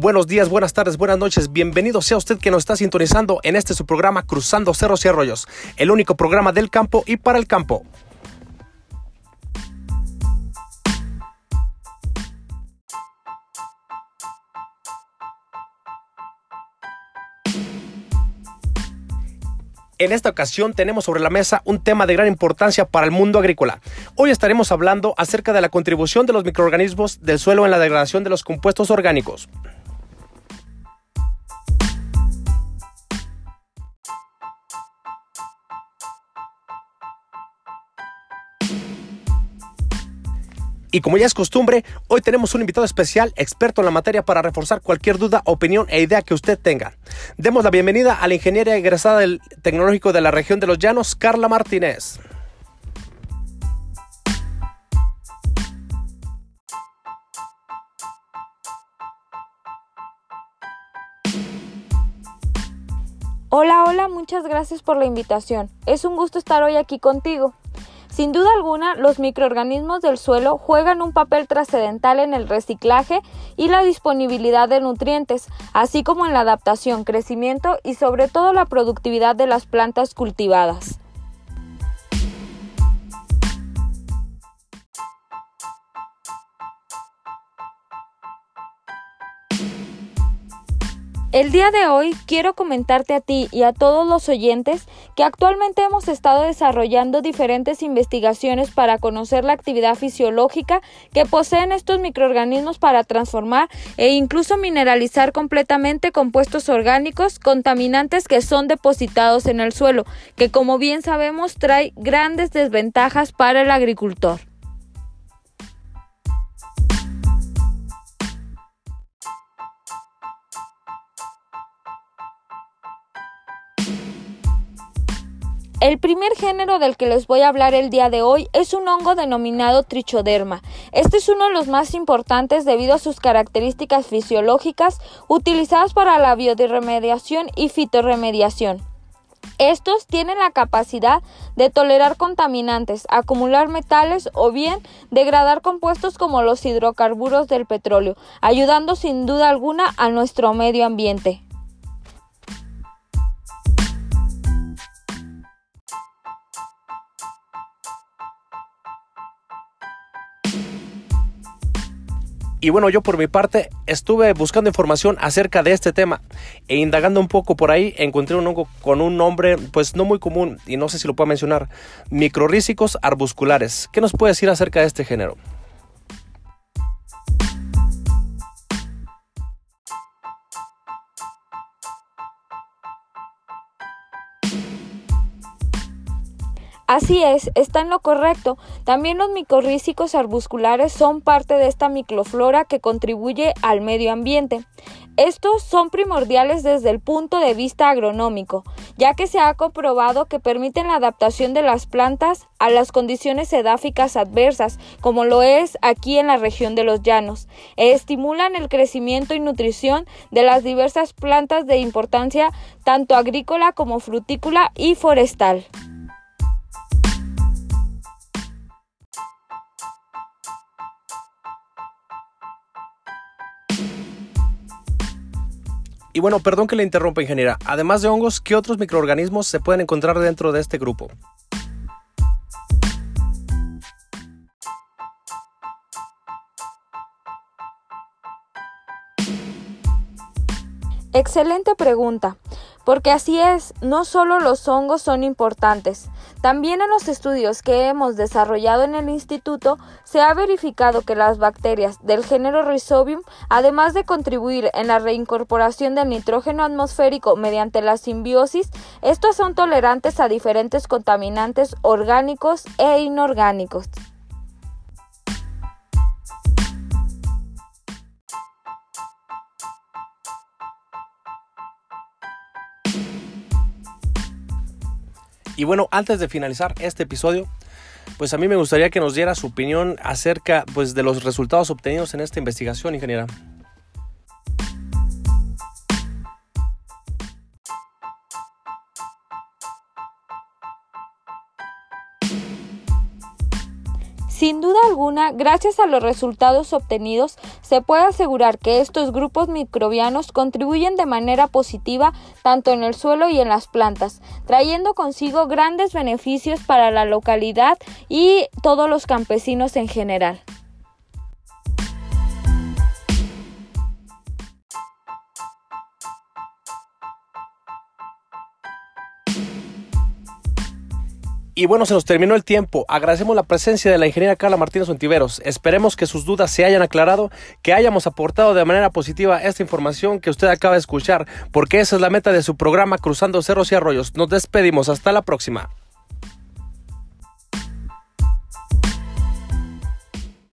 Buenos días, buenas tardes, buenas noches. Bienvenido sea usted que nos está sintonizando en este su programa Cruzando Cerros y Arroyos, el único programa del campo y para el campo. En esta ocasión tenemos sobre la mesa un tema de gran importancia para el mundo agrícola. Hoy estaremos hablando acerca de la contribución de los microorganismos del suelo en la degradación de los compuestos orgánicos. Y como ya es costumbre, hoy tenemos un invitado especial, experto en la materia para reforzar cualquier duda, opinión e idea que usted tenga. Demos la bienvenida a la ingeniera egresada del Tecnológico de la región de los Llanos, Carla Martínez. Hola, hola, muchas gracias por la invitación. Es un gusto estar hoy aquí contigo. Sin duda alguna, los microorganismos del suelo juegan un papel trascendental en el reciclaje y la disponibilidad de nutrientes, así como en la adaptación, crecimiento y sobre todo la productividad de las plantas cultivadas. El día de hoy quiero comentarte a ti y a todos los oyentes que actualmente hemos estado desarrollando diferentes investigaciones para conocer la actividad fisiológica que poseen estos microorganismos para transformar e incluso mineralizar completamente compuestos orgánicos contaminantes que son depositados en el suelo, que como bien sabemos trae grandes desventajas para el agricultor. El primer género del que les voy a hablar el día de hoy es un hongo denominado trichoderma. Este es uno de los más importantes debido a sus características fisiológicas utilizadas para la bioremediación y fitorremediación. Estos tienen la capacidad de tolerar contaminantes, acumular metales o bien degradar compuestos como los hidrocarburos del petróleo, ayudando sin duda alguna a nuestro medio ambiente. Y bueno, yo por mi parte estuve buscando información acerca de este tema e indagando un poco por ahí encontré un hongo con un nombre pues no muy común y no sé si lo puedo mencionar, microrrícicos arbusculares. ¿Qué nos puede decir acerca de este género? Así es, está en lo correcto. También los micorrícicos arbusculares son parte de esta microflora que contribuye al medio ambiente. Estos son primordiales desde el punto de vista agronómico, ya que se ha comprobado que permiten la adaptación de las plantas a las condiciones edáficas adversas, como lo es aquí en la región de los llanos, e estimulan el crecimiento y nutrición de las diversas plantas de importancia tanto agrícola como frutícola y forestal. Y bueno, perdón que le interrumpa, ingeniera. Además de hongos, ¿qué otros microorganismos se pueden encontrar dentro de este grupo? Excelente pregunta. Porque así es, no solo los hongos son importantes, también en los estudios que hemos desarrollado en el instituto se ha verificado que las bacterias del género Rhizobium, además de contribuir en la reincorporación del nitrógeno atmosférico mediante la simbiosis, estos son tolerantes a diferentes contaminantes orgánicos e inorgánicos. Y bueno, antes de finalizar este episodio, pues a mí me gustaría que nos diera su opinión acerca pues, de los resultados obtenidos en esta investigación, ingeniera. Sin duda alguna, gracias a los resultados obtenidos, se puede asegurar que estos grupos microbianos contribuyen de manera positiva tanto en el suelo y en las plantas, trayendo consigo grandes beneficios para la localidad y todos los campesinos en general. Y bueno, se nos terminó el tiempo. Agradecemos la presencia de la ingeniera Carla Martínez Ontiveros. Esperemos que sus dudas se hayan aclarado, que hayamos aportado de manera positiva esta información que usted acaba de escuchar, porque esa es la meta de su programa Cruzando Cerros y Arroyos. Nos despedimos. Hasta la próxima.